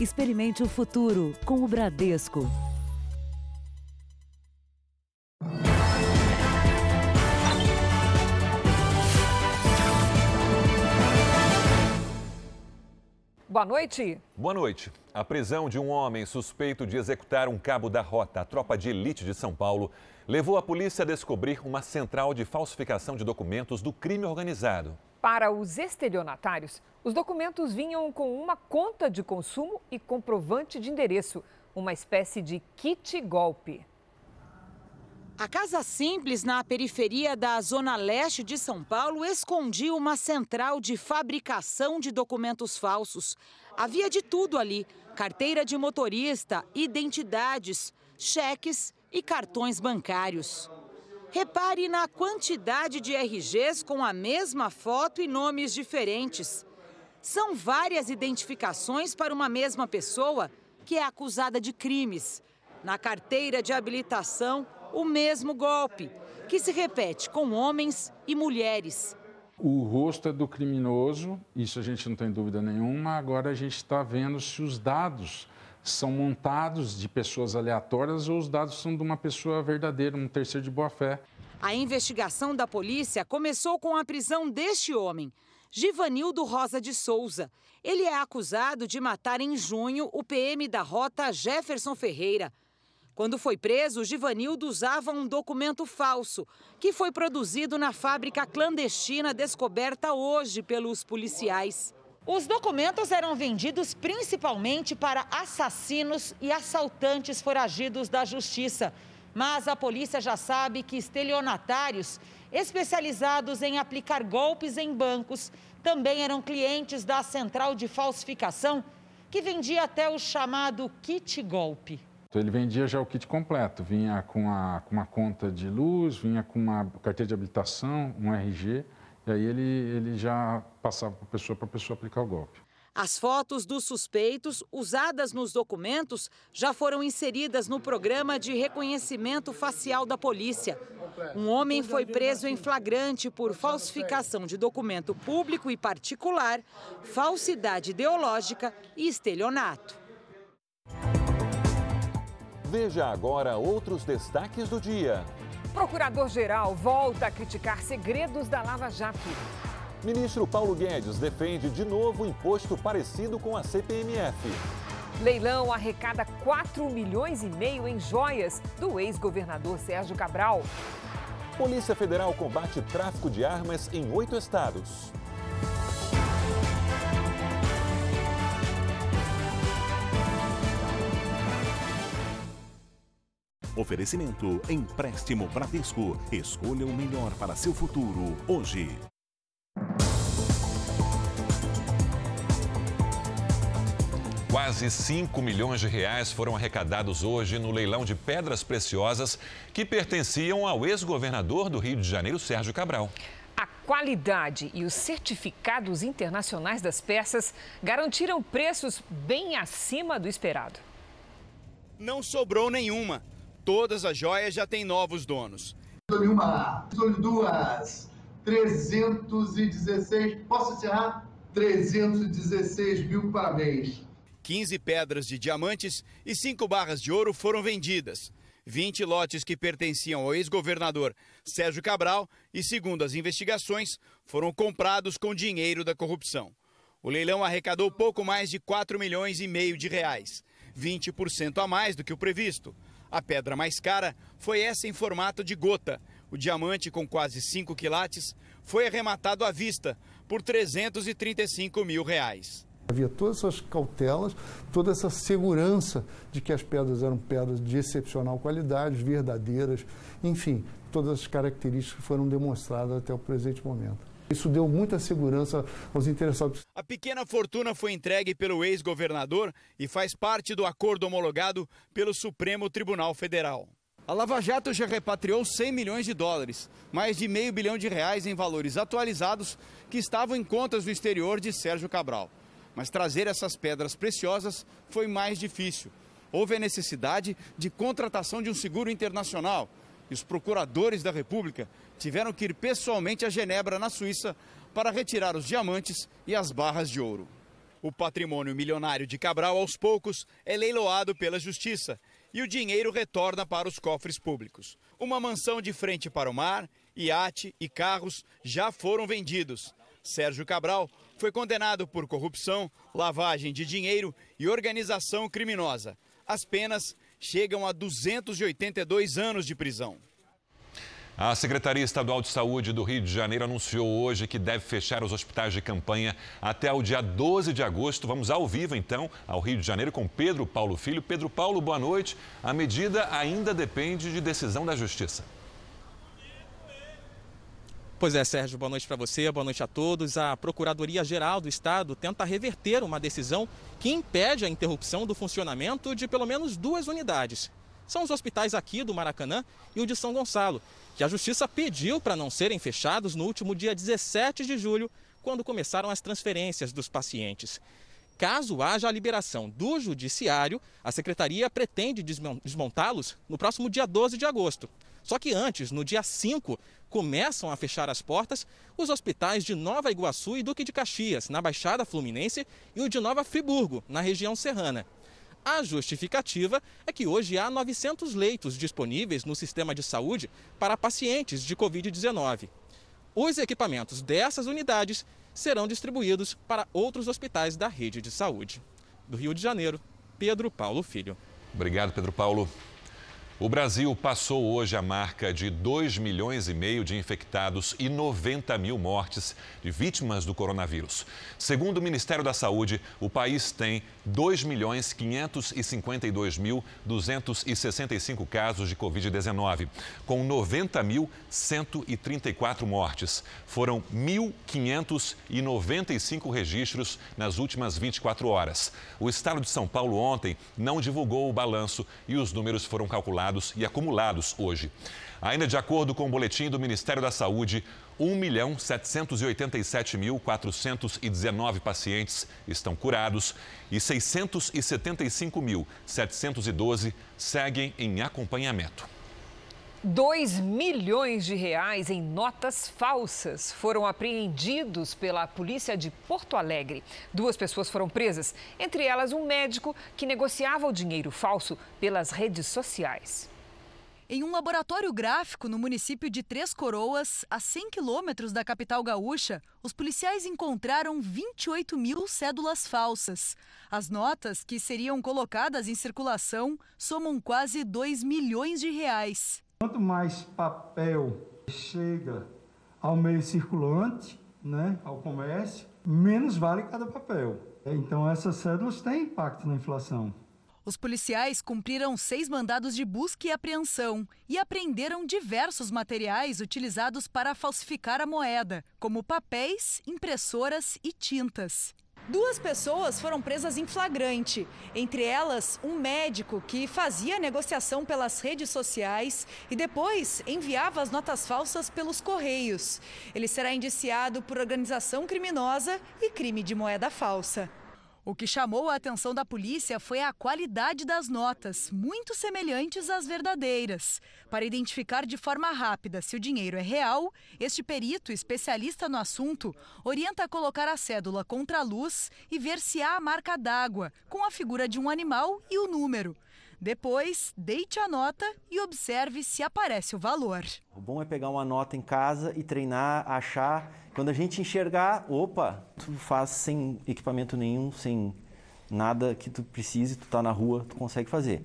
Experimente o futuro com o Bradesco. Boa noite. Boa noite. A prisão de um homem suspeito de executar um cabo da rota, a tropa de elite de São Paulo, levou a polícia a descobrir uma central de falsificação de documentos do crime organizado. Para os estelionatários, os documentos vinham com uma conta de consumo e comprovante de endereço, uma espécie de kit golpe. A Casa Simples, na periferia da Zona Leste de São Paulo, escondia uma central de fabricação de documentos falsos. Havia de tudo ali: carteira de motorista, identidades, cheques e cartões bancários. Repare na quantidade de RGs com a mesma foto e nomes diferentes. São várias identificações para uma mesma pessoa que é acusada de crimes. Na carteira de habilitação, o mesmo golpe, que se repete com homens e mulheres. O rosto é do criminoso, isso a gente não tem dúvida nenhuma. Agora a gente está vendo se os dados são montados de pessoas aleatórias ou os dados são de uma pessoa verdadeira, um terceiro de boa fé. A investigação da polícia começou com a prisão deste homem, Givanildo Rosa de Souza. Ele é acusado de matar em junho o PM da rota Jefferson Ferreira. Quando foi preso, Givanildo usava um documento falso, que foi produzido na fábrica clandestina descoberta hoje pelos policiais. Os documentos eram vendidos principalmente para assassinos e assaltantes foragidos da justiça. Mas a polícia já sabe que estelionatários especializados em aplicar golpes em bancos também eram clientes da central de falsificação, que vendia até o chamado kit golpe. Então, ele vendia já o kit completo, vinha com, a, com uma conta de luz, vinha com uma carteira de habilitação, um RG, e aí ele, ele já passava para a pessoa para a pessoa aplicar o golpe. As fotos dos suspeitos usadas nos documentos já foram inseridas no programa de reconhecimento facial da polícia. Um homem foi preso em flagrante por falsificação de documento público e particular, falsidade ideológica e estelionato. Veja agora outros destaques do dia. Procurador-geral volta a criticar segredos da Lava Jato. Ministro Paulo Guedes defende de novo imposto parecido com a CPMF. Leilão arrecada 4 milhões e meio em joias do ex-governador Sérgio Cabral. Polícia Federal combate tráfico de armas em oito estados. Oferecimento Empréstimo Bradesco. Escolha o melhor para seu futuro hoje. Quase 5 milhões de reais foram arrecadados hoje no leilão de pedras preciosas que pertenciam ao ex-governador do Rio de Janeiro, Sérgio Cabral. A qualidade e os certificados internacionais das peças garantiram preços bem acima do esperado. Não sobrou nenhuma. Todas as joias já têm novos donos. Uma, duas, 316. Posso encerrar? 316 mil parabéns. 15 pedras de diamantes e 5 barras de ouro foram vendidas. 20 lotes que pertenciam ao ex-governador Sérgio Cabral e, segundo as investigações, foram comprados com dinheiro da corrupção. O leilão arrecadou pouco mais de 4 milhões e meio de reais, 20% a mais do que o previsto. A pedra mais cara foi essa em formato de gota. O diamante, com quase 5 quilates, foi arrematado à vista por 335 mil reais. Havia todas essas cautelas, toda essa segurança de que as pedras eram pedras de excepcional qualidade, verdadeiras, enfim, todas as características foram demonstradas até o presente momento. Isso deu muita segurança aos interessados. A pequena fortuna foi entregue pelo ex-governador e faz parte do acordo homologado pelo Supremo Tribunal Federal. A Lava Jato já repatriou 100 milhões de dólares, mais de meio bilhão de reais em valores atualizados que estavam em contas do exterior de Sérgio Cabral. Mas trazer essas pedras preciosas foi mais difícil. Houve a necessidade de contratação de um seguro internacional e os procuradores da República tiveram que ir pessoalmente a Genebra, na Suíça, para retirar os diamantes e as barras de ouro. O patrimônio milionário de Cabral, aos poucos, é leiloado pela justiça e o dinheiro retorna para os cofres públicos. Uma mansão de frente para o mar, iate e carros já foram vendidos. Sérgio Cabral foi condenado por corrupção, lavagem de dinheiro e organização criminosa. As penas chegam a 282 anos de prisão. A Secretaria Estadual de Saúde do Rio de Janeiro anunciou hoje que deve fechar os hospitais de campanha até o dia 12 de agosto. Vamos ao vivo, então, ao Rio de Janeiro com Pedro Paulo Filho. Pedro Paulo, boa noite. A medida ainda depende de decisão da Justiça. Pois é, Sérgio, boa noite para você, boa noite a todos. A Procuradoria-Geral do Estado tenta reverter uma decisão que impede a interrupção do funcionamento de pelo menos duas unidades. São os hospitais aqui do Maracanã e o de São Gonçalo, que a Justiça pediu para não serem fechados no último dia 17 de julho, quando começaram as transferências dos pacientes. Caso haja a liberação do Judiciário, a Secretaria pretende desmontá-los no próximo dia 12 de agosto. Só que antes, no dia 5, começam a fechar as portas os hospitais de Nova Iguaçu e Duque de Caxias, na Baixada Fluminense, e o de Nova Friburgo, na região serrana. A justificativa é que hoje há 900 leitos disponíveis no sistema de saúde para pacientes de Covid-19. Os equipamentos dessas unidades serão distribuídos para outros hospitais da rede de saúde. Do Rio de Janeiro, Pedro Paulo Filho. Obrigado, Pedro Paulo. O Brasil passou hoje a marca de 2 milhões e meio de infectados e 90 mil mortes de vítimas do coronavírus. Segundo o Ministério da Saúde, o país tem 2 milhões 552 mil 265 casos de Covid-19, com 90 mil 134 mortes. Foram 1.595 registros nas últimas 24 horas. O estado de São Paulo ontem não divulgou o balanço e os números foram calculados e acumulados hoje. Ainda de acordo com o boletim do Ministério da Saúde, 1.787.419 pacientes estão curados e 675.712 seguem em acompanhamento. 2 milhões de reais em notas falsas foram apreendidos pela polícia de Porto Alegre. Duas pessoas foram presas, entre elas um médico que negociava o dinheiro falso pelas redes sociais. Em um laboratório gráfico no município de Três Coroas, a 100 quilômetros da capital gaúcha, os policiais encontraram 28 mil cédulas falsas. As notas, que seriam colocadas em circulação, somam quase 2 milhões de reais. Quanto mais papel chega ao meio circulante, né, ao comércio, menos vale cada papel. Então essas cédulas têm impacto na inflação. Os policiais cumpriram seis mandados de busca e apreensão e apreenderam diversos materiais utilizados para falsificar a moeda, como papéis, impressoras e tintas. Duas pessoas foram presas em flagrante, entre elas um médico que fazia negociação pelas redes sociais e depois enviava as notas falsas pelos correios. Ele será indiciado por organização criminosa e crime de moeda falsa. O que chamou a atenção da polícia foi a qualidade das notas, muito semelhantes às verdadeiras. Para identificar de forma rápida se o dinheiro é real, este perito, especialista no assunto, orienta a colocar a cédula contra a luz e ver se há a marca d'água, com a figura de um animal e o número. Depois, deite a nota e observe se aparece o valor. O bom é pegar uma nota em casa e treinar, achar. Quando a gente enxergar, opa, tu faz sem equipamento nenhum, sem nada que tu precise, tu tá na rua, tu consegue fazer.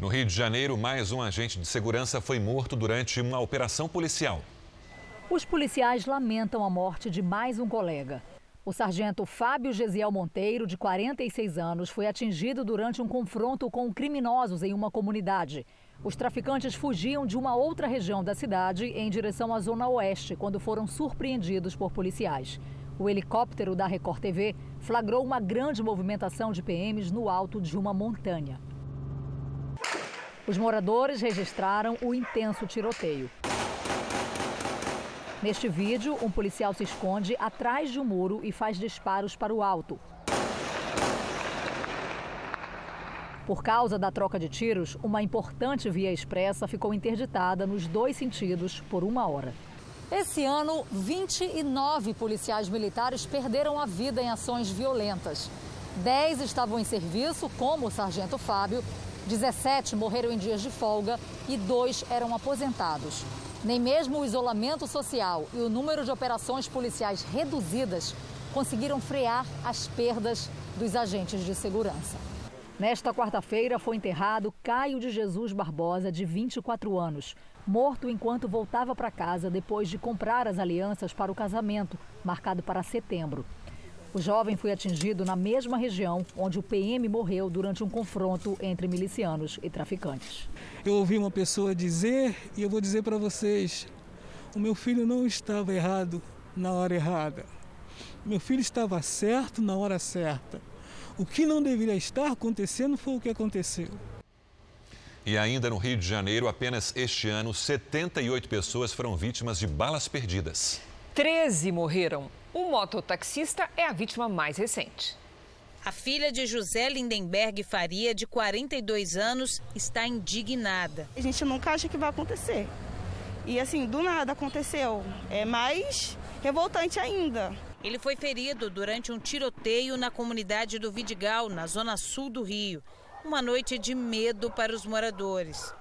No Rio de Janeiro, mais um agente de segurança foi morto durante uma operação policial. Os policiais lamentam a morte de mais um colega. O sargento Fábio Gesiel Monteiro, de 46 anos, foi atingido durante um confronto com criminosos em uma comunidade. Os traficantes fugiam de uma outra região da cidade em direção à zona oeste quando foram surpreendidos por policiais. O helicóptero da Record TV flagrou uma grande movimentação de PMs no alto de uma montanha. Os moradores registraram o intenso tiroteio. Neste vídeo, um policial se esconde atrás de um muro e faz disparos para o alto. Por causa da troca de tiros, uma importante via expressa ficou interditada nos dois sentidos por uma hora. Esse ano, 29 policiais militares perderam a vida em ações violentas. 10 estavam em serviço, como o sargento Fábio, 17 morreram em dias de folga e dois eram aposentados. Nem mesmo o isolamento social e o número de operações policiais reduzidas conseguiram frear as perdas dos agentes de segurança. Nesta quarta-feira foi enterrado Caio de Jesus Barbosa, de 24 anos, morto enquanto voltava para casa depois de comprar as alianças para o casamento, marcado para setembro. O jovem foi atingido na mesma região onde o PM morreu durante um confronto entre milicianos e traficantes. Eu ouvi uma pessoa dizer, e eu vou dizer para vocês: o meu filho não estava errado na hora errada. Meu filho estava certo na hora certa. O que não deveria estar acontecendo foi o que aconteceu. E ainda no Rio de Janeiro, apenas este ano, 78 pessoas foram vítimas de balas perdidas. 13 morreram. O mototaxista é a vítima mais recente. A filha de José Lindenberg Faria, de 42 anos, está indignada. A gente nunca acha que vai acontecer. E assim, do nada aconteceu. É mais revoltante ainda. Ele foi ferido durante um tiroteio na comunidade do Vidigal, na zona sul do Rio. Uma noite de medo para os moradores.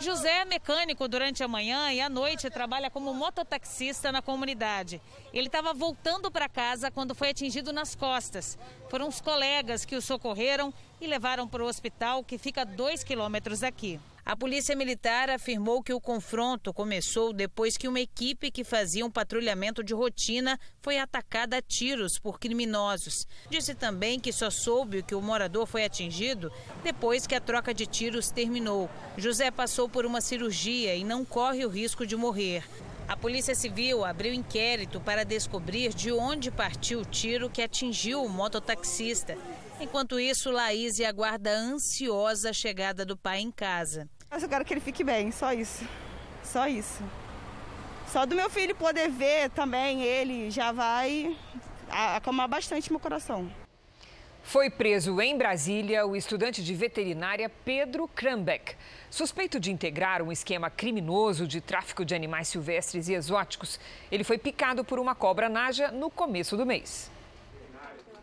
José é mecânico durante a manhã e à noite trabalha como mototaxista na comunidade. Ele estava voltando para casa quando foi atingido nas costas. Foram os colegas que o socorreram e levaram para o hospital que fica a dois quilômetros daqui. A Polícia Militar afirmou que o confronto começou depois que uma equipe que fazia um patrulhamento de rotina foi atacada a tiros por criminosos. Disse também que só soube que o morador foi atingido depois que a troca de tiros terminou. José passou por uma cirurgia e não corre o risco de morrer. A Polícia Civil abriu inquérito para descobrir de onde partiu o tiro que atingiu o mototaxista. Enquanto isso, Laís aguarda ansiosa a chegada do pai em casa. Mas eu quero que ele fique bem, só isso. Só isso. Só do meu filho poder ver também ele já vai acalmar bastante meu coração. Foi preso em Brasília o estudante de veterinária Pedro Krambeck, suspeito de integrar um esquema criminoso de tráfico de animais silvestres e exóticos. Ele foi picado por uma cobra naja no começo do mês.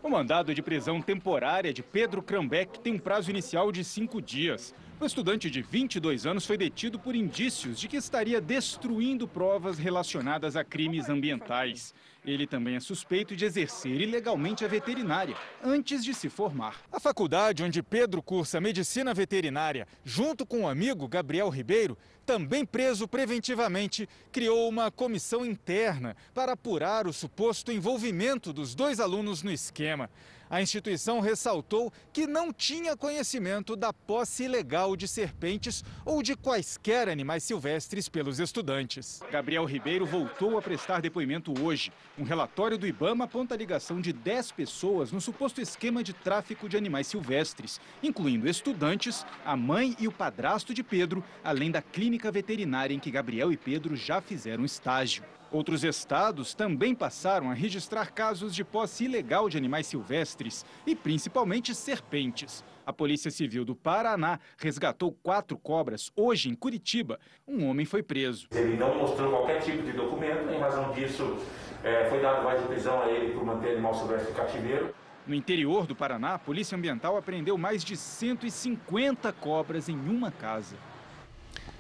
O mandado de prisão temporária de Pedro Krambeck tem um prazo inicial de cinco dias. O estudante de 22 anos foi detido por indícios de que estaria destruindo provas relacionadas a crimes ambientais. Ele também é suspeito de exercer ilegalmente a veterinária antes de se formar. A faculdade onde Pedro cursa medicina veterinária, junto com o amigo Gabriel Ribeiro, também preso preventivamente, criou uma comissão interna para apurar o suposto envolvimento dos dois alunos no esquema. A instituição ressaltou que não tinha conhecimento da posse ilegal de serpentes ou de quaisquer animais silvestres pelos estudantes. Gabriel Ribeiro voltou a prestar depoimento hoje. Um relatório do Ibama aponta a ligação de 10 pessoas no suposto esquema de tráfico de animais silvestres, incluindo estudantes, a mãe e o padrasto de Pedro, além da clínica veterinária em que Gabriel e Pedro já fizeram estágio. Outros estados também passaram a registrar casos de posse ilegal de animais silvestres e principalmente serpentes. A Polícia Civil do Paraná resgatou quatro cobras hoje em Curitiba. Um homem foi preso. Ele não mostrou qualquer tipo de documento, em razão disso é, foi dado voz de prisão a ele por manter animal silvestre cativeiro. No interior do Paraná, a Polícia Ambiental apreendeu mais de 150 cobras em uma casa.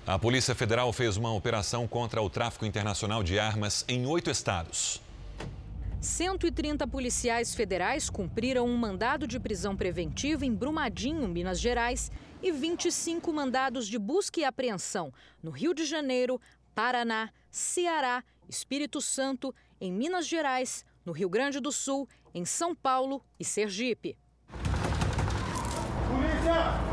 A Polícia Federal fez uma operação contra o tráfico internacional de armas em oito estados. 130 policiais federais cumpriram um mandado de prisão preventiva em Brumadinho, Minas Gerais, e 25 mandados de busca e apreensão no Rio de Janeiro, Paraná, Ceará, Espírito Santo, em Minas Gerais, no Rio Grande do Sul, em São Paulo e Sergipe. Polícia!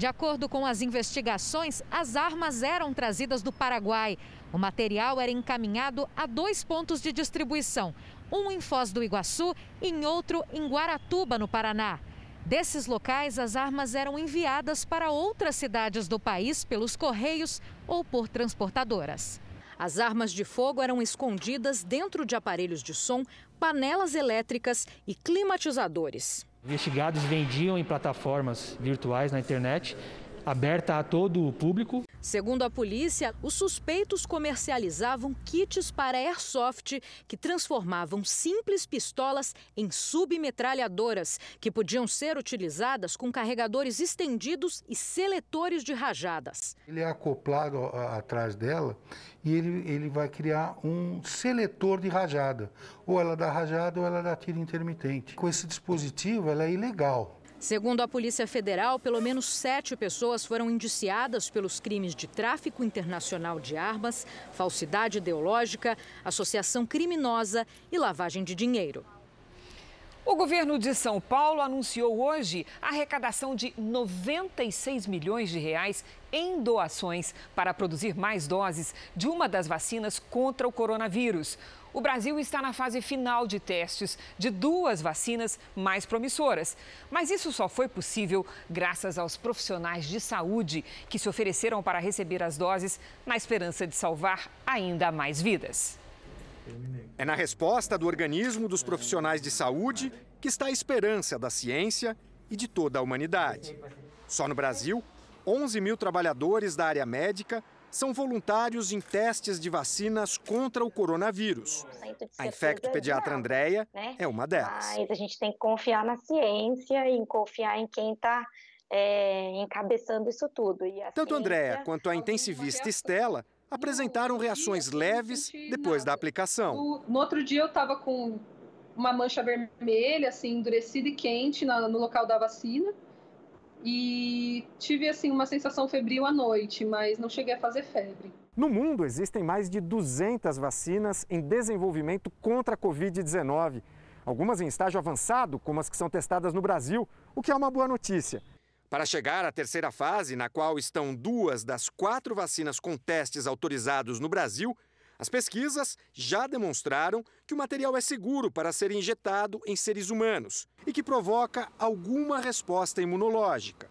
De acordo com as investigações, as armas eram trazidas do Paraguai. O material era encaminhado a dois pontos de distribuição, um em Foz do Iguaçu e em outro em Guaratuba, no Paraná. Desses locais, as armas eram enviadas para outras cidades do país pelos correios ou por transportadoras. As armas de fogo eram escondidas dentro de aparelhos de som, panelas elétricas e climatizadores. Investigados vendiam em plataformas virtuais na internet, aberta a todo o público. Segundo a polícia, os suspeitos comercializavam kits para airsoft que transformavam simples pistolas em submetralhadoras, que podiam ser utilizadas com carregadores estendidos e seletores de rajadas. Ele é acoplado atrás dela e ele, ele vai criar um seletor de rajada. Ou ela dá rajada ou ela dá tiro intermitente. Com esse dispositivo, ela é ilegal. Segundo a Polícia Federal, pelo menos sete pessoas foram indiciadas pelos crimes de tráfico internacional de armas, falsidade ideológica, associação criminosa e lavagem de dinheiro. O governo de São Paulo anunciou hoje a arrecadação de 96 milhões de reais em doações para produzir mais doses de uma das vacinas contra o coronavírus. O Brasil está na fase final de testes de duas vacinas mais promissoras. Mas isso só foi possível graças aos profissionais de saúde que se ofereceram para receber as doses na esperança de salvar ainda mais vidas. É na resposta do organismo dos profissionais de saúde que está a esperança da ciência e de toda a humanidade. Só no Brasil, 11 mil trabalhadores da área médica são voluntários em testes de vacinas contra o coronavírus. A infecto-pediatra Andréia né? é uma delas. Mas a gente tem que confiar na ciência e confiar em quem está é, encabeçando isso tudo. Tanto Andréia quanto a intensivista Estela apresentaram reações leves depois da aplicação. No outro dia eu estava com uma mancha vermelha, assim, endurecida e quente no local da vacina e tive assim uma sensação febril à noite, mas não cheguei a fazer febre. No mundo existem mais de 200 vacinas em desenvolvimento contra a Covid-19, algumas em estágio avançado, como as que são testadas no Brasil, o que é uma boa notícia. Para chegar à terceira fase, na qual estão duas das quatro vacinas com testes autorizados no Brasil, as pesquisas já demonstraram que o material é seguro para ser injetado em seres humanos e que provoca alguma resposta imunológica.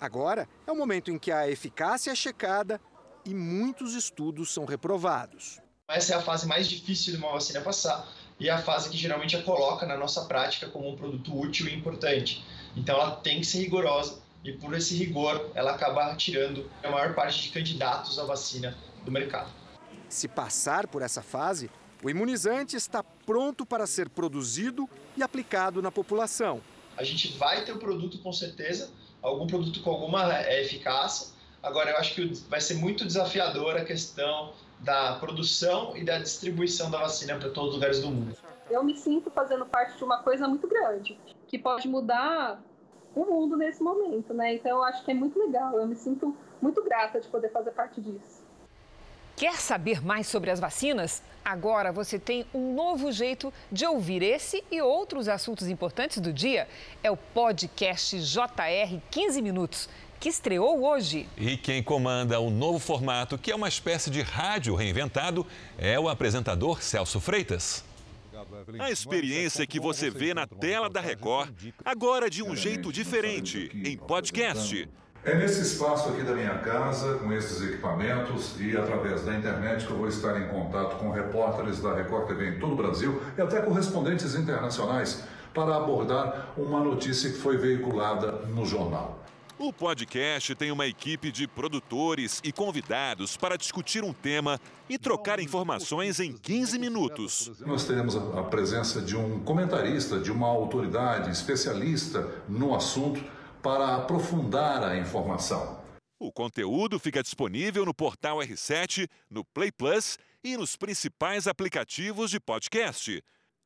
Agora é o momento em que a eficácia é checada e muitos estudos são reprovados. Essa é a fase mais difícil de uma vacina passar e é a fase que geralmente a coloca na nossa prática como um produto útil e importante. Então ela tem que ser rigorosa e por esse rigor ela acaba tirando a maior parte de candidatos à vacina do mercado. Se passar por essa fase, o imunizante está pronto para ser produzido e aplicado na população. A gente vai ter o produto com certeza, algum produto com alguma é, eficácia. Agora, eu acho que vai ser muito desafiador a questão da produção e da distribuição da vacina para todos os lugares do mundo. Eu me sinto fazendo parte de uma coisa muito grande, que pode mudar o mundo nesse momento, né? Então, eu acho que é muito legal. Eu me sinto muito grata de poder fazer parte disso. Quer saber mais sobre as vacinas? Agora você tem um novo jeito de ouvir esse e outros assuntos importantes do dia. É o podcast JR 15 Minutos, que estreou hoje. E quem comanda o novo formato, que é uma espécie de rádio reinventado, é o apresentador Celso Freitas. A experiência que você vê na tela da Record, agora de um jeito diferente, em podcast. É nesse espaço aqui da minha casa, com esses equipamentos e através da internet que eu vou estar em contato com repórteres da Record TV em todo o Brasil e até correspondentes internacionais para abordar uma notícia que foi veiculada no jornal. O podcast tem uma equipe de produtores e convidados para discutir um tema e trocar informações em 15 minutos. Nós teremos a presença de um comentarista, de uma autoridade especialista no assunto para aprofundar a informação. O conteúdo fica disponível no portal R7, no Play Plus e nos principais aplicativos de podcast.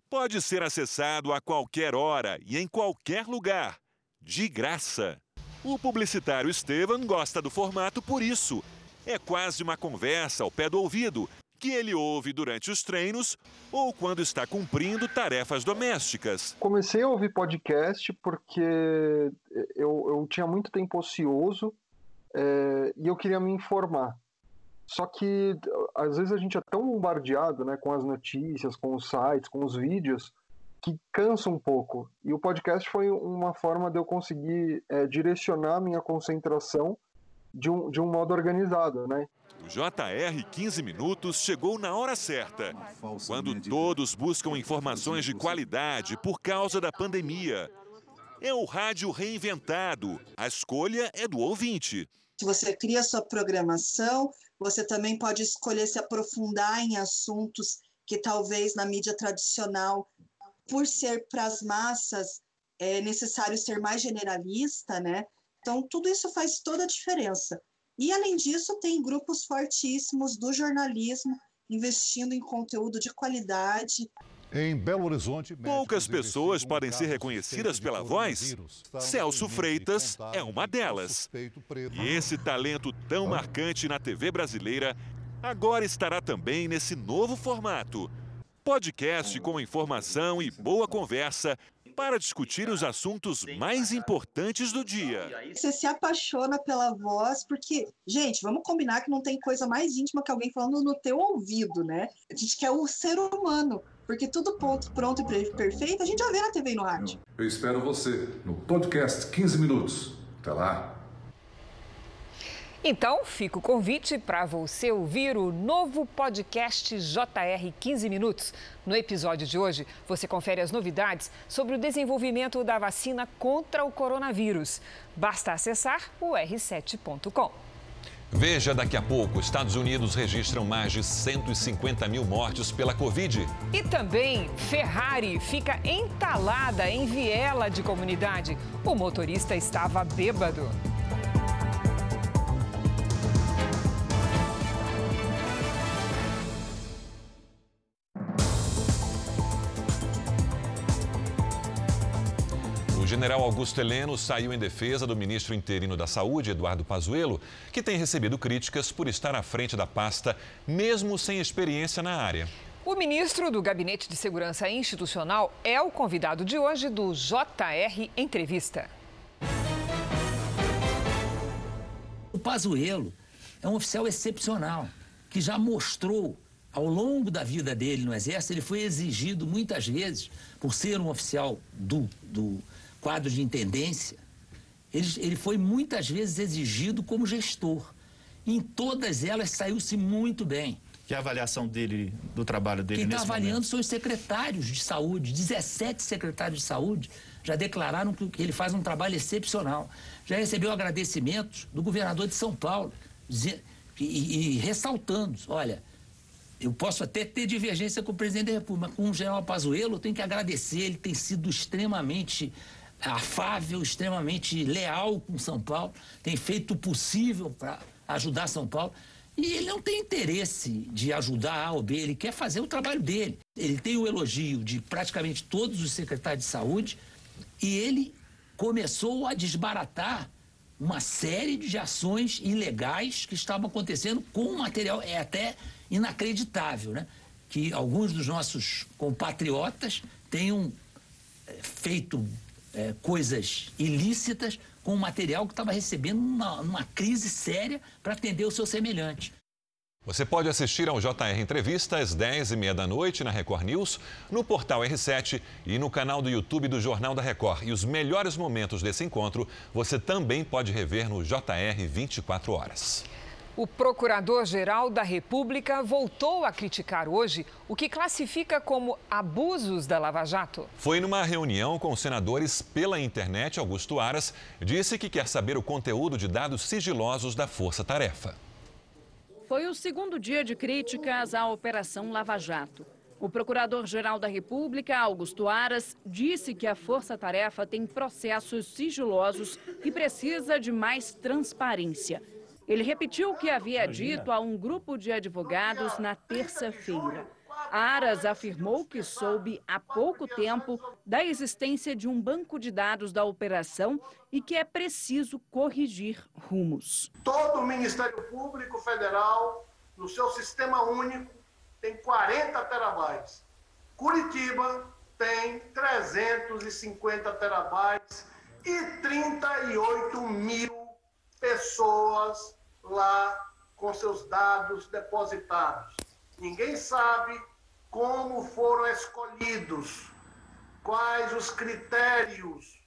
Pode ser acessado a qualquer hora e em qualquer lugar, de graça. O publicitário Estevam gosta do formato por isso. É quase uma conversa ao pé do ouvido que ele ouve durante os treinos ou quando está cumprindo tarefas domésticas. Comecei a ouvir podcast porque eu, eu tinha muito tempo ocioso é, e eu queria me informar. Só que às vezes a gente é tão bombardeado né, com as notícias, com os sites, com os vídeos, que cansa um pouco. E o podcast foi uma forma de eu conseguir é, direcionar minha concentração de um, de um modo organizado, né? O JR 15 Minutos chegou na hora certa, quando todos buscam informações de qualidade por causa da pandemia. É o rádio reinventado. A escolha é do ouvinte. você cria sua programação, você também pode escolher se aprofundar em assuntos que talvez na mídia tradicional, por ser para as massas, é necessário ser mais generalista, né? Então, tudo isso faz toda a diferença. E, além disso, tem grupos fortíssimos do jornalismo investindo em conteúdo de qualidade. Em Belo Horizonte, poucas pessoas podem ser reconhecidas pela voz. Celso Freitas é uma delas. E esse talento tão marcante na TV brasileira agora estará também nesse novo formato. Podcast com informação e boa conversa para discutir os assuntos mais importantes do dia. Você se apaixona pela voz, porque, gente, vamos combinar que não tem coisa mais íntima que alguém falando no teu ouvido, né? A gente quer o ser humano, porque tudo pronto, pronto e perfeito a gente já vê na TV e no rádio. Eu espero você no podcast 15 Minutos. Até lá. Então, fica o convite para você ouvir o novo podcast JR 15 Minutos. No episódio de hoje, você confere as novidades sobre o desenvolvimento da vacina contra o coronavírus. Basta acessar o r7.com. Veja daqui a pouco: Estados Unidos registram mais de 150 mil mortes pela Covid. E também, Ferrari fica entalada em viela de comunidade. O motorista estava bêbado. General Augusto Heleno saiu em defesa do ministro interino da Saúde, Eduardo Pazuello, que tem recebido críticas por estar à frente da pasta, mesmo sem experiência na área. O ministro do Gabinete de Segurança Institucional é o convidado de hoje do JR Entrevista. O Pazuello é um oficial excepcional, que já mostrou ao longo da vida dele no Exército, ele foi exigido muitas vezes, por ser um oficial do, do quadro de intendência, ele, ele foi muitas vezes exigido como gestor. Em todas elas saiu-se muito bem. Que a avaliação dele, do trabalho dele Quem está avaliando momento? são os secretários de saúde. 17 secretários de saúde já declararam que ele faz um trabalho excepcional. Já recebeu agradecimentos do governador de São Paulo, e, e, e ressaltando, olha, eu posso até ter divergência com o presidente da República, mas com o general Pazuello eu tenho que agradecer, ele tem sido extremamente afável, extremamente leal com São Paulo, tem feito o possível para ajudar São Paulo. E ele não tem interesse de ajudar A ou ele quer fazer o trabalho dele. Ele tem o elogio de praticamente todos os secretários de saúde e ele começou a desbaratar uma série de ações ilegais que estavam acontecendo com material. É até inacreditável, né? Que alguns dos nossos compatriotas tenham eh, feito é, coisas ilícitas com o material que estava recebendo uma, uma crise séria para atender o seu semelhante. Você pode assistir ao JR Entrevista às 10h30 da noite na Record News, no portal R7 e no canal do YouTube do Jornal da Record. E os melhores momentos desse encontro você também pode rever no JR 24 Horas. O Procurador-Geral da República voltou a criticar hoje o que classifica como abusos da Lava Jato. Foi numa reunião com senadores pela internet, Augusto Aras disse que quer saber o conteúdo de dados sigilosos da Força Tarefa. Foi o segundo dia de críticas à Operação Lava Jato. O Procurador-Geral da República, Augusto Aras, disse que a Força Tarefa tem processos sigilosos e precisa de mais transparência. Ele repetiu o que havia dito a um grupo de advogados na terça-feira. Aras afirmou que soube há pouco tempo da existência de um banco de dados da operação e que é preciso corrigir rumos. Todo o Ministério Público Federal, no seu sistema único, tem 40 terabytes. Curitiba tem 350 terabytes e 38 mil pessoas lá com seus dados depositados. Ninguém sabe como foram escolhidos, quais os critérios.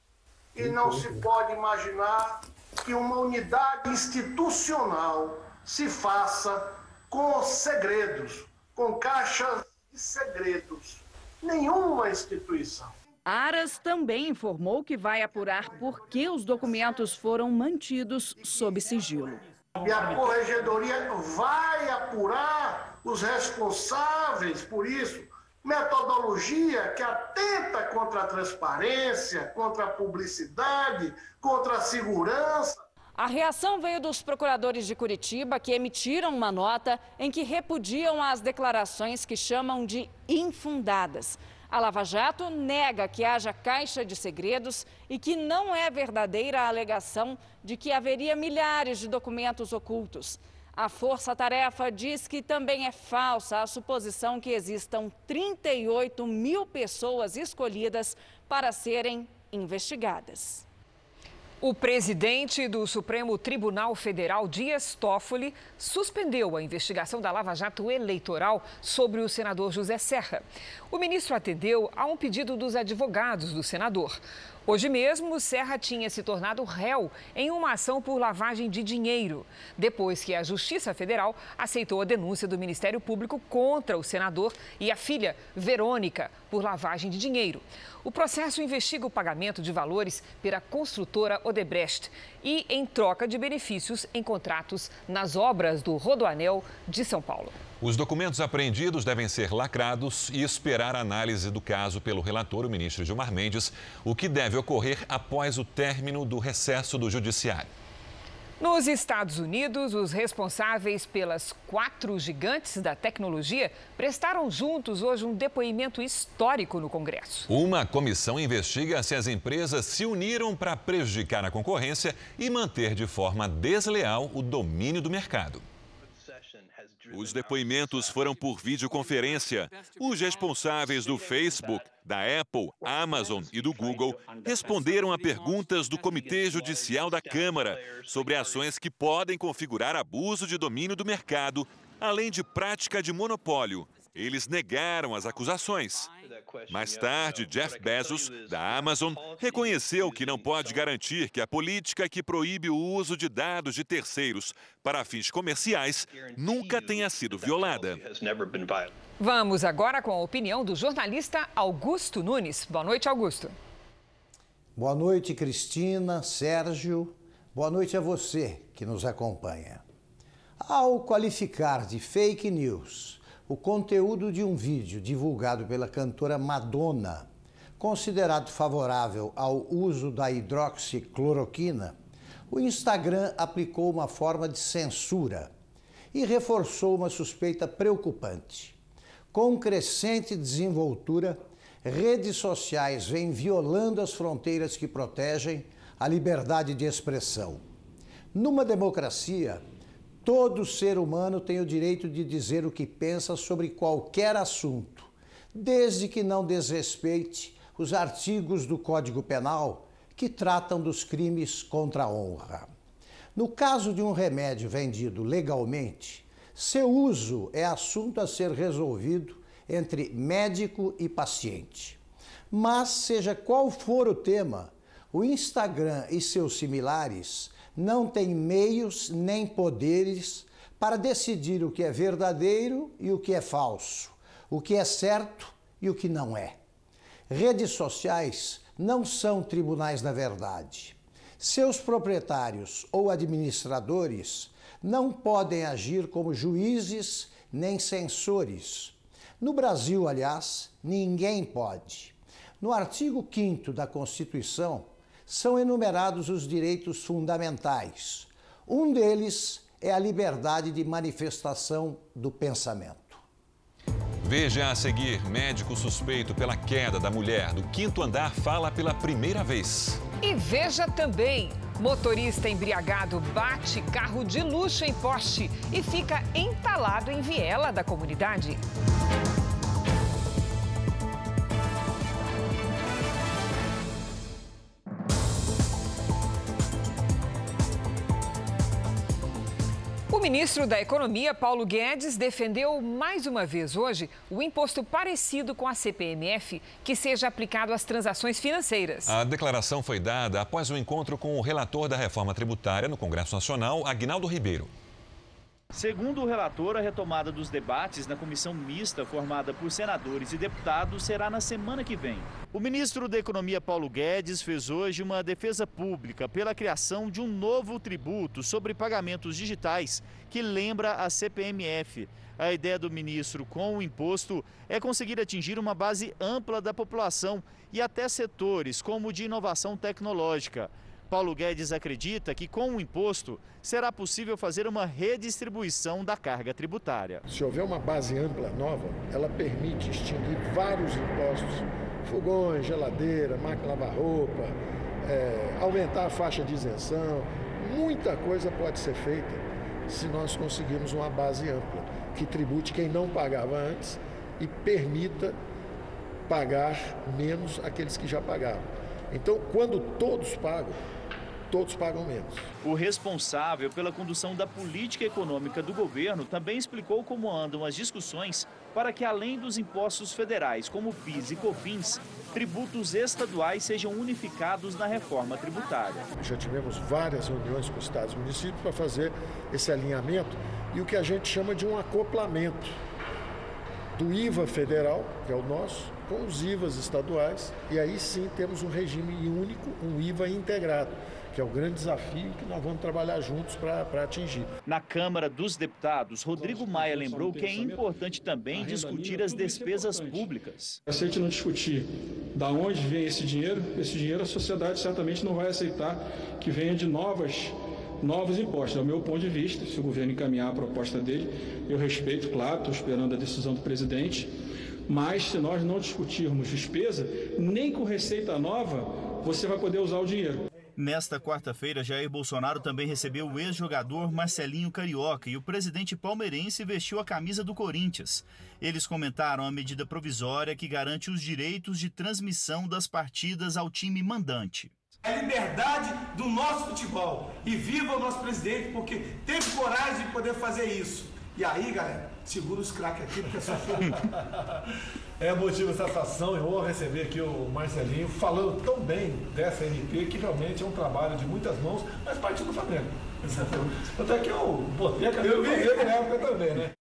E não se pode imaginar que uma unidade institucional se faça com segredos, com caixas de segredos. Nenhuma instituição Aras também informou que vai apurar por que os documentos foram mantidos sob sigilo. E a Corregedoria vai apurar os responsáveis por isso. Metodologia que atenta contra a transparência, contra a publicidade, contra a segurança. A reação veio dos procuradores de Curitiba, que emitiram uma nota em que repudiam as declarações que chamam de infundadas. A Lava Jato nega que haja caixa de segredos e que não é verdadeira a alegação de que haveria milhares de documentos ocultos. A Força Tarefa diz que também é falsa a suposição que existam 38 mil pessoas escolhidas para serem investigadas. O presidente do Supremo Tribunal Federal, Dias Toffoli, suspendeu a investigação da Lava Jato Eleitoral sobre o senador José Serra. O ministro atendeu a um pedido dos advogados do senador. Hoje mesmo, Serra tinha se tornado réu em uma ação por lavagem de dinheiro, depois que a Justiça Federal aceitou a denúncia do Ministério Público contra o senador e a filha, Verônica, por lavagem de dinheiro. O processo investiga o pagamento de valores pela construtora Odebrecht e em troca de benefícios em contratos nas obras do Rodoanel de São Paulo. Os documentos apreendidos devem ser lacrados e esperar a análise do caso pelo relator, o ministro Gilmar Mendes, o que deve ocorrer após o término do recesso do Judiciário. Nos Estados Unidos, os responsáveis pelas quatro gigantes da tecnologia prestaram juntos hoje um depoimento histórico no Congresso. Uma comissão investiga se as empresas se uniram para prejudicar a concorrência e manter de forma desleal o domínio do mercado. Os depoimentos foram por videoconferência. Os responsáveis do Facebook, da Apple, Amazon e do Google responderam a perguntas do Comitê Judicial da Câmara sobre ações que podem configurar abuso de domínio do mercado, além de prática de monopólio. Eles negaram as acusações. Mais tarde, Jeff Bezos, da Amazon, reconheceu que não pode garantir que a política que proíbe o uso de dados de terceiros para fins comerciais nunca tenha sido violada. Vamos agora com a opinião do jornalista Augusto Nunes. Boa noite, Augusto. Boa noite, Cristina, Sérgio. Boa noite a você que nos acompanha. Ao qualificar de fake news o conteúdo de um vídeo divulgado pela cantora Madonna, considerado favorável ao uso da hidroxicloroquina, o Instagram aplicou uma forma de censura e reforçou uma suspeita preocupante. Com crescente desenvoltura, redes sociais vêm violando as fronteiras que protegem a liberdade de expressão. Numa democracia, Todo ser humano tem o direito de dizer o que pensa sobre qualquer assunto, desde que não desrespeite os artigos do Código Penal que tratam dos crimes contra a honra. No caso de um remédio vendido legalmente, seu uso é assunto a ser resolvido entre médico e paciente. Mas, seja qual for o tema, o Instagram e seus similares não tem meios nem poderes para decidir o que é verdadeiro e o que é falso, o que é certo e o que não é. Redes sociais não são tribunais da verdade. Seus proprietários ou administradores não podem agir como juízes nem censores. No Brasil, aliás, ninguém pode. No artigo 5 da Constituição, são enumerados os direitos fundamentais. Um deles é a liberdade de manifestação do pensamento. Veja a seguir: médico suspeito pela queda da mulher do quinto andar fala pela primeira vez. E veja também: motorista embriagado bate carro de luxo em poste e fica entalado em viela da comunidade. Ministro da Economia, Paulo Guedes, defendeu mais uma vez hoje o imposto parecido com a CPMF que seja aplicado às transações financeiras. A declaração foi dada após o um encontro com o relator da reforma tributária no Congresso Nacional, Agnaldo Ribeiro. Segundo o relator, a retomada dos debates na comissão mista formada por senadores e deputados será na semana que vem. O ministro da Economia Paulo Guedes fez hoje uma defesa pública pela criação de um novo tributo sobre pagamentos digitais que lembra a CPMF. A ideia do ministro com o imposto é conseguir atingir uma base ampla da população e até setores como o de inovação tecnológica. Paulo Guedes acredita que com o imposto será possível fazer uma redistribuição da carga tributária. Se houver uma base ampla nova, ela permite extinguir vários impostos, fogões, geladeira, máquina lavar roupa, é, aumentar a faixa de isenção. Muita coisa pode ser feita se nós conseguirmos uma base ampla, que tribute quem não pagava antes e permita pagar menos aqueles que já pagavam. Então, quando todos pagam, todos pagam menos. O responsável pela condução da política econômica do governo também explicou como andam as discussões para que, além dos impostos federais, como PIS e COFINS, tributos estaduais sejam unificados na reforma tributária. Já tivemos várias reuniões com estados e municípios para fazer esse alinhamento e o que a gente chama de um acoplamento do IVA federal, que é o nosso, com os IVAs estaduais, e aí sim temos um regime único, um IVA integrado que é o grande desafio que nós vamos trabalhar juntos para atingir. Na Câmara dos Deputados, Rodrigo Maia lembrou que é importante também discutir as despesas públicas. Se a gente não discutir da onde vem esse dinheiro, esse dinheiro a sociedade certamente não vai aceitar que venha de novas novos impostos. É o meu ponto de vista. Se o governo encaminhar a proposta dele, eu respeito, claro, estou esperando a decisão do presidente. Mas se nós não discutirmos despesa, nem com receita nova você vai poder usar o dinheiro. Nesta quarta-feira, Jair Bolsonaro também recebeu o ex-jogador Marcelinho Carioca e o presidente palmeirense vestiu a camisa do Corinthians. Eles comentaram a medida provisória que garante os direitos de transmissão das partidas ao time mandante. A liberdade do nosso futebol. E viva o nosso presidente, porque teve coragem de poder fazer isso. E aí, galera, segura os craques aqui, porque é só É motivo de satisfação e honra receber aqui o Marcelinho falando tão bem dessa MP, que realmente é um trabalho de muitas mãos, mas partiu do Flamengo. Tanto é que eu botei a cadeira do Flamengo na época também, né?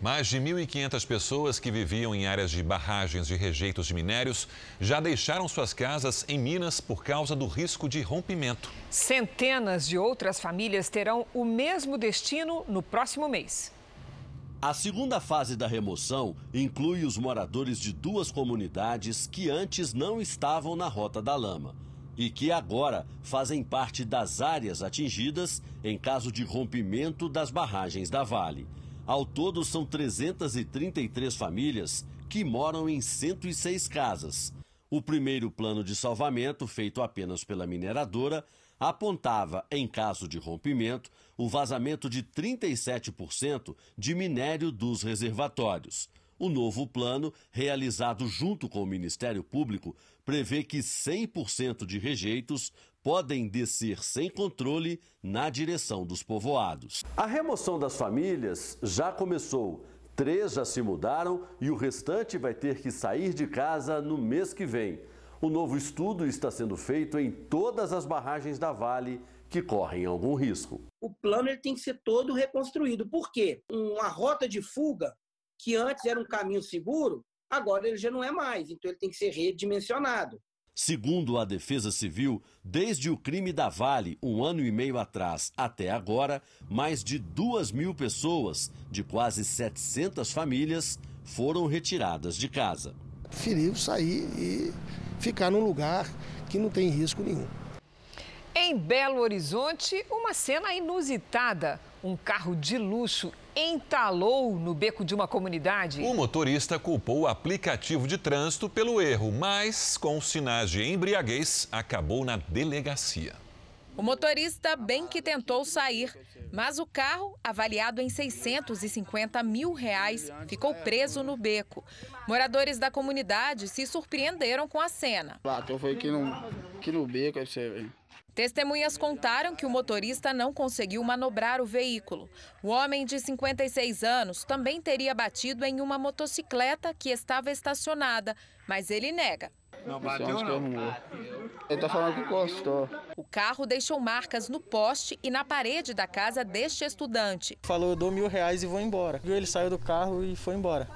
Mais de 1.500 pessoas que viviam em áreas de barragens de rejeitos de minérios já deixaram suas casas em Minas por causa do risco de rompimento. Centenas de outras famílias terão o mesmo destino no próximo mês. A segunda fase da remoção inclui os moradores de duas comunidades que antes não estavam na Rota da Lama e que agora fazem parte das áreas atingidas em caso de rompimento das barragens da Vale. Ao todo, são 333 famílias que moram em 106 casas. O primeiro plano de salvamento, feito apenas pela mineradora, apontava, em caso de rompimento, o vazamento de 37% de minério dos reservatórios. O novo plano, realizado junto com o Ministério Público, prevê que 100% de rejeitos podem descer sem controle na direção dos povoados. A remoção das famílias já começou. Três já se mudaram e o restante vai ter que sair de casa no mês que vem. O novo estudo está sendo feito em todas as barragens da Vale que correm algum risco. O plano ele tem que ser todo reconstruído. Por quê? Uma rota de fuga, que antes era um caminho seguro, agora ele já não é mais. Então ele tem que ser redimensionado. Segundo a Defesa Civil, desde o crime da Vale, um ano e meio atrás até agora, mais de duas mil pessoas, de quase 700 famílias, foram retiradas de casa. Preferiu sair e ficar num lugar que não tem risco nenhum. Em Belo Horizonte, uma cena inusitada. Um carro de luxo entalou no beco de uma comunidade. O motorista culpou o aplicativo de trânsito pelo erro, mas com sinais de embriaguez acabou na delegacia. O motorista bem que tentou sair, mas o carro, avaliado em 650 mil reais, ficou preso no beco. Moradores da comunidade se surpreenderam com a cena. Bateu foi aqui no, aqui no beco, aí você vê. Testemunhas contaram que o motorista não conseguiu manobrar o veículo. O homem de 56 anos também teria batido em uma motocicleta que estava estacionada, mas ele nega. Não bateu, não. Ele tá falando que encostou. O carro deixou marcas no poste e na parede da casa deste estudante. Falou, eu dou mil reais e vou embora. Ele saiu do carro e foi embora.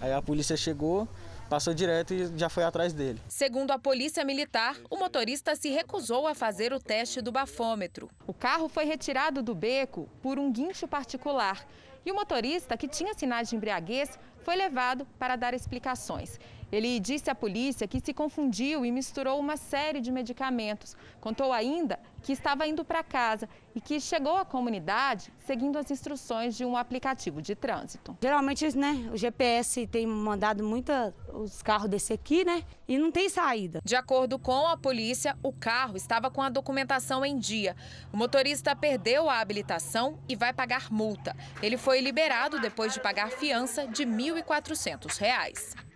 Aí a polícia chegou, passou direto e já foi atrás dele. Segundo a polícia militar, o motorista se recusou a fazer o teste do bafômetro. O carro foi retirado do beco por um guincho particular. E o motorista, que tinha sinais de embriaguez, foi levado para dar explicações. Ele disse à polícia que se confundiu e misturou uma série de medicamentos. Contou ainda que estava indo para casa e que chegou à comunidade seguindo as instruções de um aplicativo de trânsito. Geralmente, né, o GPS tem mandado muita os carros desse aqui, né, e não tem saída. De acordo com a polícia, o carro estava com a documentação em dia. O motorista perdeu a habilitação e vai pagar multa. Ele foi liberado depois de pagar fiança de R$ 1.400.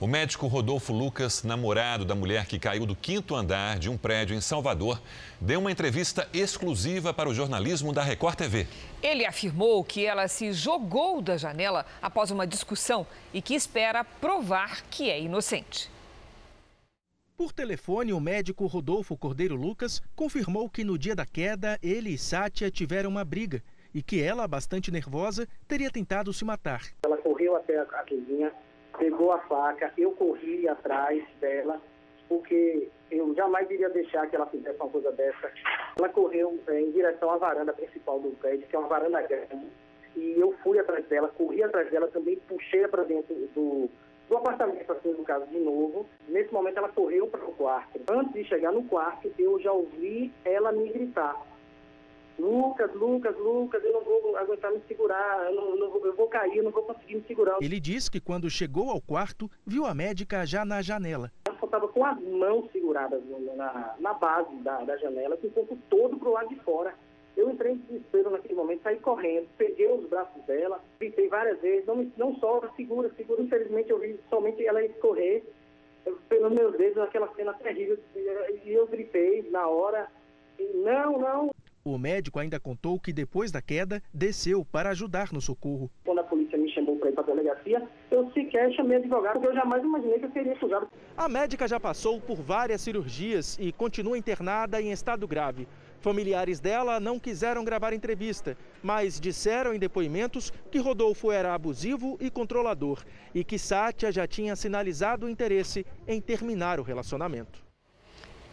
O médico Rodolfo Lucas, namorado da mulher que caiu do quinto andar de um prédio em Salvador, deu uma entrevista exclusiva para o jornalismo da Record TV. Ele afirmou que ela se jogou da janela após uma discussão e que espera provar que é inocente. Por telefone, o médico Rodolfo Cordeiro Lucas confirmou que no dia da queda ele e Sátia tiveram uma briga e que ela, bastante nervosa, teria tentado se matar. Ela correu até a cozinha, pegou a faca, eu corri atrás dela, porque eu jamais iria deixar que ela fizesse uma coisa dessa. Ela correu é, em direção à varanda principal do prédio, que é uma varanda grande, e eu fui atrás dela, corri atrás dela, também puxei para dentro do, do apartamento, assim, no caso, de novo. Nesse momento, ela correu para o quarto. Antes de chegar no quarto, eu já ouvi ela me gritar. Lucas, Lucas, Lucas, eu não vou aguentar me segurar, eu, não, não vou, eu vou cair, eu não vou conseguir me segurar. Ele diz que quando chegou ao quarto, viu a médica já na janela. Ela só estava com as mãos seguradas na, na base da, da janela, com o corpo todo pro lado de fora. Eu entrei em desespero naquele momento, saí correndo, peguei os braços dela, gritei várias vezes, não, não solta, segura, segura. Infelizmente eu vi somente ela escorrer pelos meus dedos naquela cena terrível. E eu gritei na hora, não, não. O médico ainda contou que depois da queda, desceu para ajudar no socorro. Quando a polícia me chamou para ir para a delegacia, eu sequer chamei advogado, porque eu jamais imaginei que eu seria acusado. A médica já passou por várias cirurgias e continua internada em estado grave. Familiares dela não quiseram gravar entrevista, mas disseram em depoimentos que Rodolfo era abusivo e controlador e que Sátia já tinha sinalizado o interesse em terminar o relacionamento.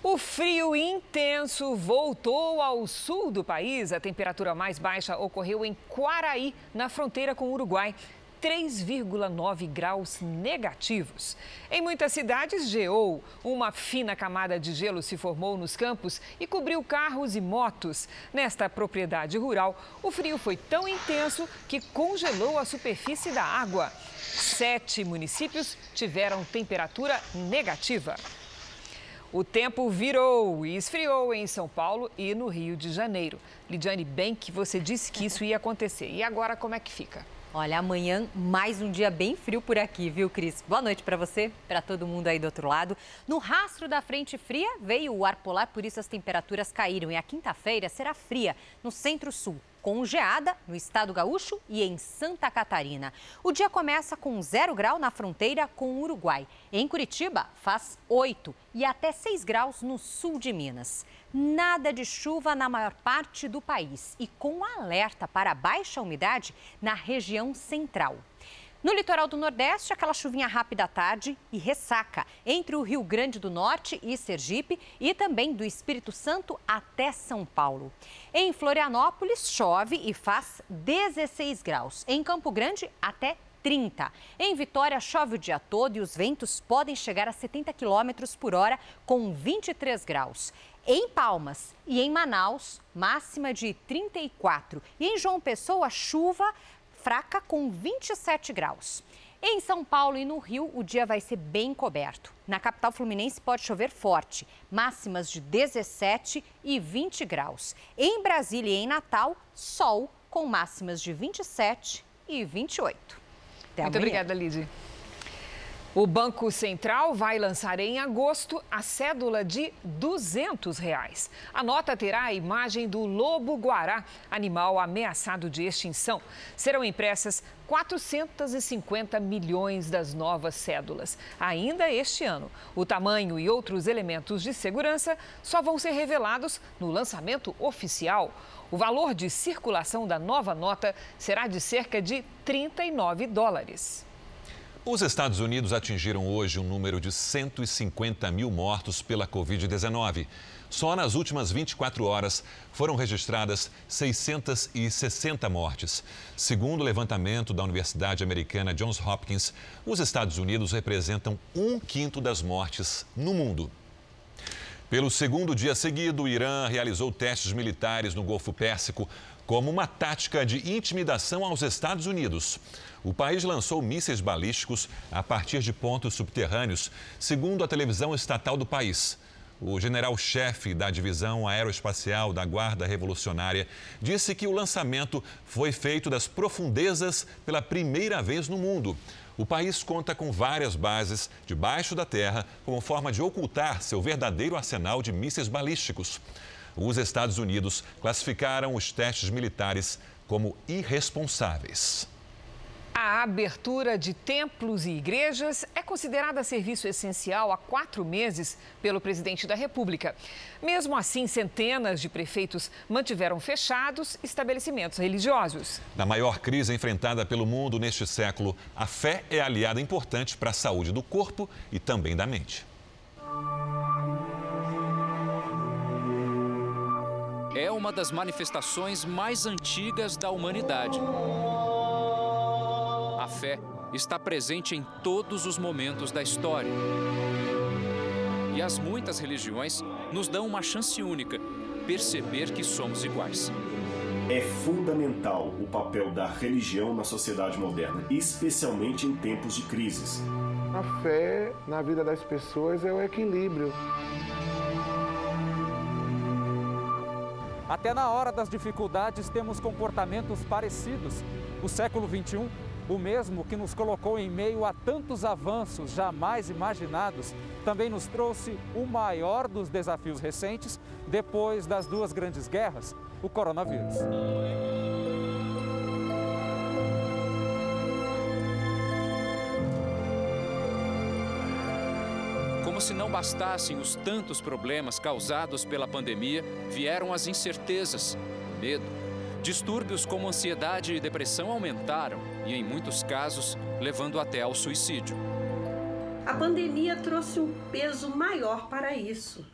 O frio intenso voltou ao sul do país. A temperatura mais baixa ocorreu em Quaraí, na fronteira com o Uruguai. 3,9 graus negativos. Em muitas cidades, geou. Uma fina camada de gelo se formou nos campos e cobriu carros e motos. Nesta propriedade rural, o frio foi tão intenso que congelou a superfície da água. Sete municípios tiveram temperatura negativa. O tempo virou e esfriou em São Paulo e no Rio de Janeiro. Lidiane, bem que você disse que isso ia acontecer. E agora como é que fica? Olha, amanhã mais um dia bem frio por aqui, viu, Cris? Boa noite para você, para todo mundo aí do outro lado. No rastro da frente fria veio o ar polar, por isso as temperaturas caíram. E a quinta-feira será fria no centro-sul com geada no estado gaúcho e em Santa Catarina. O dia começa com zero grau na fronteira com o Uruguai. Em Curitiba, faz 8 e até 6 graus no sul de Minas. Nada de chuva na maior parte do país e com alerta para baixa umidade na região central. No litoral do Nordeste, aquela chuvinha rápida à tarde e ressaca entre o Rio Grande do Norte e Sergipe e também do Espírito Santo até São Paulo. Em Florianópolis, chove e faz 16 graus. Em Campo Grande, até 30. Em Vitória, chove o dia todo e os ventos podem chegar a 70 km por hora, com 23 graus. Em Palmas e em Manaus, máxima de 34. E em João Pessoa, chuva fraca com 27 graus. Em São Paulo e no Rio, o dia vai ser bem coberto. Na capital fluminense pode chover forte, máximas de 17 e 20 graus. Em Brasília e em Natal, sol com máximas de 27 e 28. Até Muito amanhã. obrigada, Lidy. O Banco Central vai lançar em agosto a cédula de 200 reais. A nota terá a imagem do lobo-guará, animal ameaçado de extinção. Serão impressas 450 milhões das novas cédulas. Ainda este ano, o tamanho e outros elementos de segurança só vão ser revelados no lançamento oficial. O valor de circulação da nova nota será de cerca de 39 dólares. Os Estados Unidos atingiram hoje um número de 150 mil mortos pela Covid-19. Só nas últimas 24 horas foram registradas 660 mortes. Segundo o levantamento da Universidade Americana Johns Hopkins, os Estados Unidos representam um quinto das mortes no mundo. Pelo segundo dia seguido, o Irã realizou testes militares no Golfo Pérsico como uma tática de intimidação aos Estados Unidos. O país lançou mísseis balísticos a partir de pontos subterrâneos, segundo a televisão estatal do país. O general-chefe da divisão aeroespacial da Guarda Revolucionária disse que o lançamento foi feito das profundezas pela primeira vez no mundo. O país conta com várias bases debaixo da terra como forma de ocultar seu verdadeiro arsenal de mísseis balísticos. Os Estados Unidos classificaram os testes militares como irresponsáveis. A abertura de templos e igrejas é considerada serviço essencial há quatro meses pelo presidente da República. Mesmo assim, centenas de prefeitos mantiveram fechados estabelecimentos religiosos. Na maior crise enfrentada pelo mundo neste século, a fé é aliada importante para a saúde do corpo e também da mente. É uma das manifestações mais antigas da humanidade. A fé está presente em todos os momentos da história. E as muitas religiões nos dão uma chance única: perceber que somos iguais. É fundamental o papel da religião na sociedade moderna, especialmente em tempos de crises. A fé na vida das pessoas é o equilíbrio. Até na hora das dificuldades temos comportamentos parecidos. O século XXI o mesmo que nos colocou em meio a tantos avanços jamais imaginados, também nos trouxe o maior dos desafios recentes depois das duas grandes guerras, o coronavírus. Como se não bastassem os tantos problemas causados pela pandemia, vieram as incertezas, medo, Distúrbios como ansiedade e depressão aumentaram e, em muitos casos, levando até ao suicídio. A pandemia trouxe um peso maior para isso.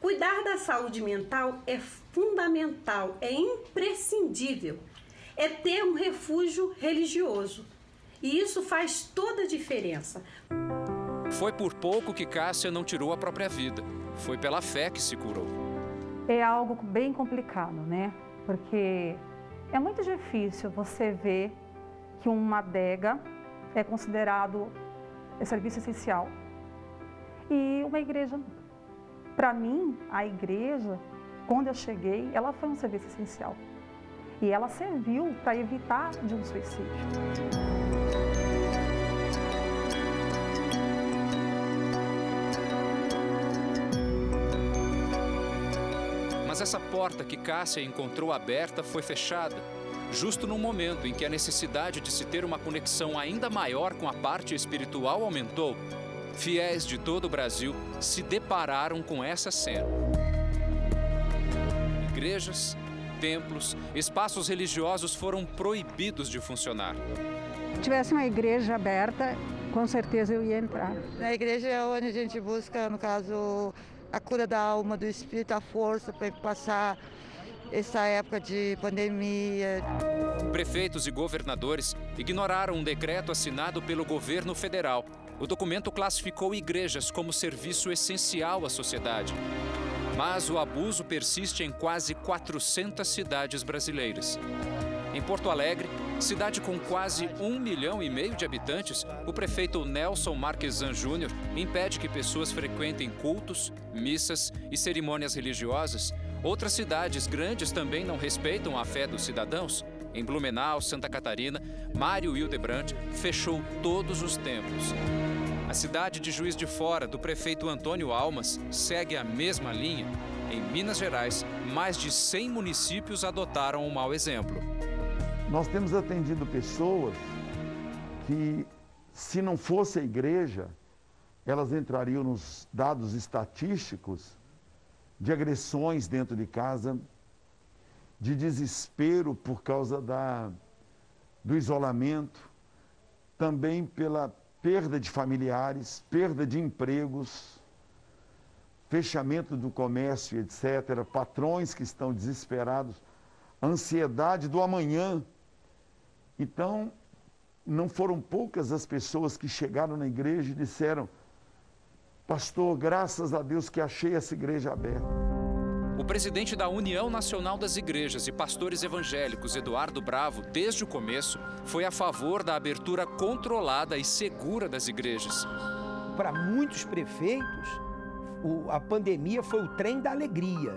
Cuidar da saúde mental é fundamental, é imprescindível. É ter um refúgio religioso. E isso faz toda a diferença. Foi por pouco que Cássia não tirou a própria vida. Foi pela fé que se curou. É algo bem complicado, né? Porque é muito difícil você ver que uma adega é considerado serviço essencial e uma igreja Para mim, a igreja, quando eu cheguei, ela foi um serviço essencial. E ela serviu para evitar de um suicídio. Mas essa porta que Cássia encontrou aberta foi fechada, justo no momento em que a necessidade de se ter uma conexão ainda maior com a parte espiritual aumentou. Fiéis de todo o Brasil se depararam com essa cena. Igrejas, templos, espaços religiosos foram proibidos de funcionar. Se tivesse uma igreja aberta, com certeza eu ia entrar. Na igreja é onde a gente busca, no caso, a cura da alma, do espírito, a força para passar essa época de pandemia. Prefeitos e governadores ignoraram um decreto assinado pelo governo federal. O documento classificou igrejas como serviço essencial à sociedade. Mas o abuso persiste em quase 400 cidades brasileiras. Em Porto Alegre, cidade com quase um milhão e meio de habitantes, o prefeito Nelson Marquesan Júnior impede que pessoas frequentem cultos, missas e cerimônias religiosas. Outras cidades grandes também não respeitam a fé dos cidadãos. Em Blumenau, Santa Catarina, Mário Hildebrand fechou todos os templos. A cidade de Juiz de Fora, do prefeito Antônio Almas, segue a mesma linha. Em Minas Gerais, mais de 100 municípios adotaram um mau exemplo. Nós temos atendido pessoas que, se não fosse a igreja, elas entrariam nos dados estatísticos de agressões dentro de casa, de desespero por causa da, do isolamento, também pela perda de familiares, perda de empregos, fechamento do comércio, etc., patrões que estão desesperados, ansiedade do amanhã. Então, não foram poucas as pessoas que chegaram na igreja e disseram: Pastor, graças a Deus que achei essa igreja aberta. O presidente da União Nacional das Igrejas e Pastores Evangélicos, Eduardo Bravo, desde o começo, foi a favor da abertura controlada e segura das igrejas. Para muitos prefeitos, a pandemia foi o trem da alegria,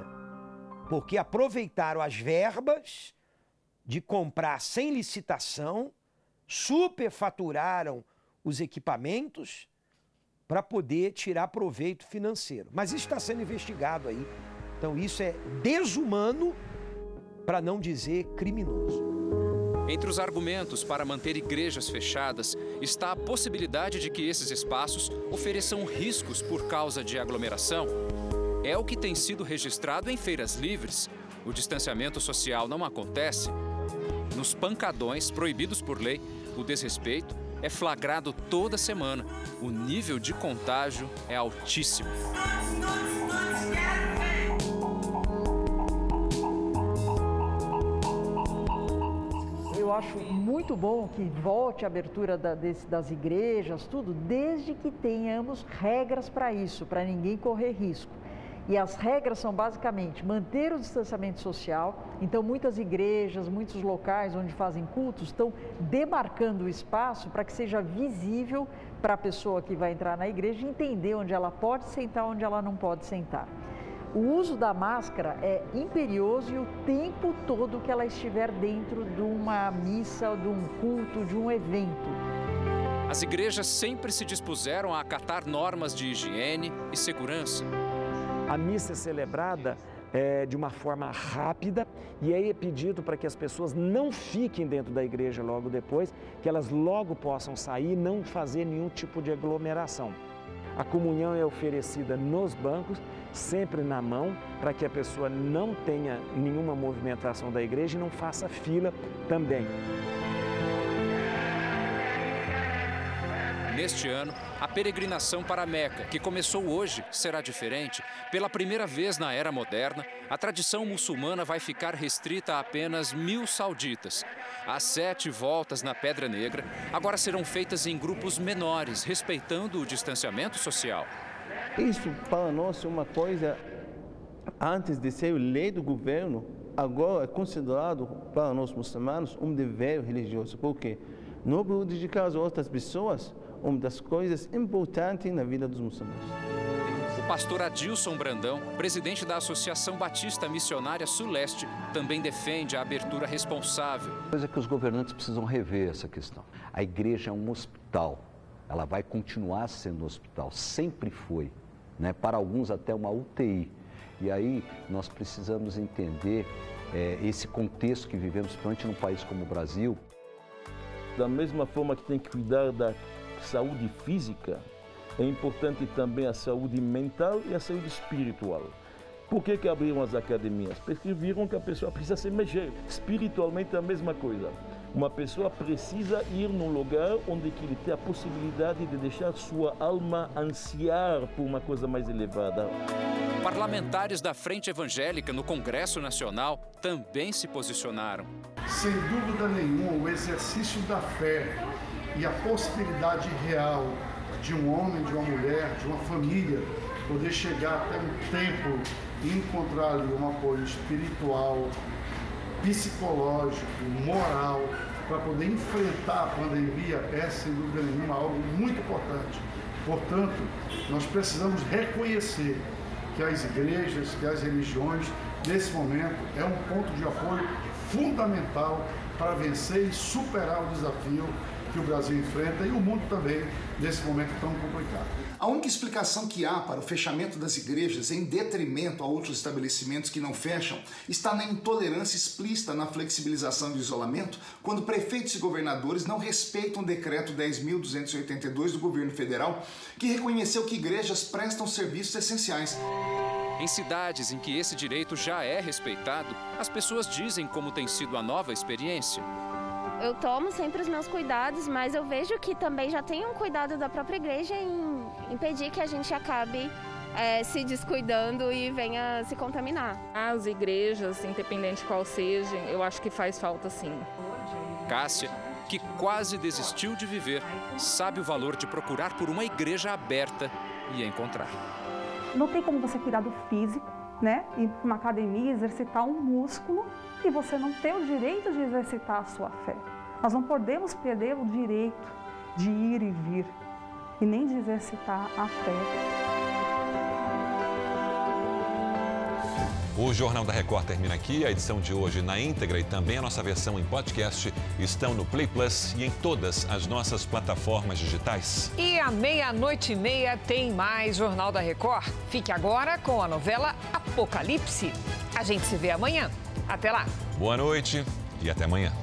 porque aproveitaram as verbas de comprar sem licitação, superfaturaram os equipamentos para poder tirar proveito financeiro. Mas isso está sendo investigado aí. Então isso é desumano, para não dizer criminoso. Entre os argumentos para manter igrejas fechadas está a possibilidade de que esses espaços ofereçam riscos por causa de aglomeração. É o que tem sido registrado em feiras livres. O distanciamento social não acontece. Nos pancadões proibidos por lei, o desrespeito é flagrado toda semana. O nível de contágio é altíssimo. eu acho muito bom que volte a abertura da, desse, das igrejas, tudo, desde que tenhamos regras para isso, para ninguém correr risco. E as regras são basicamente manter o distanciamento social. Então, muitas igrejas, muitos locais onde fazem cultos estão demarcando o espaço para que seja visível para a pessoa que vai entrar na igreja entender onde ela pode sentar, onde ela não pode sentar. O uso da máscara é imperioso e o tempo todo que ela estiver dentro de uma missa, de um culto, de um evento. As igrejas sempre se dispuseram a acatar normas de higiene e segurança. A missa é celebrada é, de uma forma rápida e aí é pedido para que as pessoas não fiquem dentro da igreja logo depois, que elas logo possam sair e não fazer nenhum tipo de aglomeração. A comunhão é oferecida nos bancos sempre na mão, para que a pessoa não tenha nenhuma movimentação da igreja e não faça fila também. Neste ano, a peregrinação para Meca, que começou hoje, será diferente. Pela primeira vez na era moderna, a tradição muçulmana vai ficar restrita a apenas mil sauditas. As sete voltas na Pedra Negra agora serão feitas em grupos menores, respeitando o distanciamento social. Isso para nós é uma coisa, antes de ser lei do governo, agora é considerado para nós muçulmanos um dever religioso, porque não prejudicar as outras pessoas uma das coisas importantes na vida dos muçulmanos. O pastor Adilson Brandão, presidente da Associação Batista Missionária Suleste, também defende a abertura responsável. Coisa que os governantes precisam rever essa questão. A igreja é um hospital, ela vai continuar sendo um hospital, sempre foi né? para alguns até uma UTI. E aí nós precisamos entender é, esse contexto que vivemos, principalmente num país como o Brasil. Da mesma forma que tem que cuidar da saúde física, é importante também a saúde mental e a saúde espiritual. Por que, que abriram as academias? Porque viram que a pessoa precisa se mexer. Espiritualmente é a mesma coisa. Uma pessoa precisa ir num lugar onde que ele tem a possibilidade de deixar sua alma ansiar por uma coisa mais elevada. Parlamentares da Frente Evangélica no Congresso Nacional também se posicionaram. Sem dúvida nenhuma, o exercício da fé e a possibilidade real de um homem, de uma mulher, de uma família poder chegar até um templo e encontrar ali um apoio espiritual, psicológico, moral, para poder enfrentar a pandemia é, sem dúvida nenhuma, algo muito importante. Portanto, nós precisamos reconhecer que as igrejas, que as religiões, nesse momento, é um ponto de apoio fundamental para vencer e superar o desafio que o Brasil enfrenta e o mundo também nesse momento tão complicado. A única explicação que há para o fechamento das igrejas em detrimento a outros estabelecimentos que não fecham está na intolerância explícita na flexibilização do isolamento, quando prefeitos e governadores não respeitam o decreto 10.282 do governo federal, que reconheceu que igrejas prestam serviços essenciais. Em cidades em que esse direito já é respeitado, as pessoas dizem como tem sido a nova experiência. Eu tomo sempre os meus cuidados, mas eu vejo que também já tem um cuidado da própria igreja em impedir que a gente acabe é, se descuidando e venha se contaminar. As igrejas, independente qual seja, eu acho que faz falta sim. Cássia, que quase desistiu de viver, sabe o valor de procurar por uma igreja aberta e encontrar. Não tem como você cuidar do físico, né? Ir para uma academia, exercitar um músculo e você não ter o direito de exercitar a sua fé. Nós não podemos perder o direito de ir e vir e nem de exercitar a fé. O Jornal da Record termina aqui. A edição de hoje na íntegra e também a nossa versão em podcast estão no Play Plus e em todas as nossas plataformas digitais. E à meia-noite e meia tem mais Jornal da Record. Fique agora com a novela Apocalipse. A gente se vê amanhã. Até lá. Boa noite e até amanhã.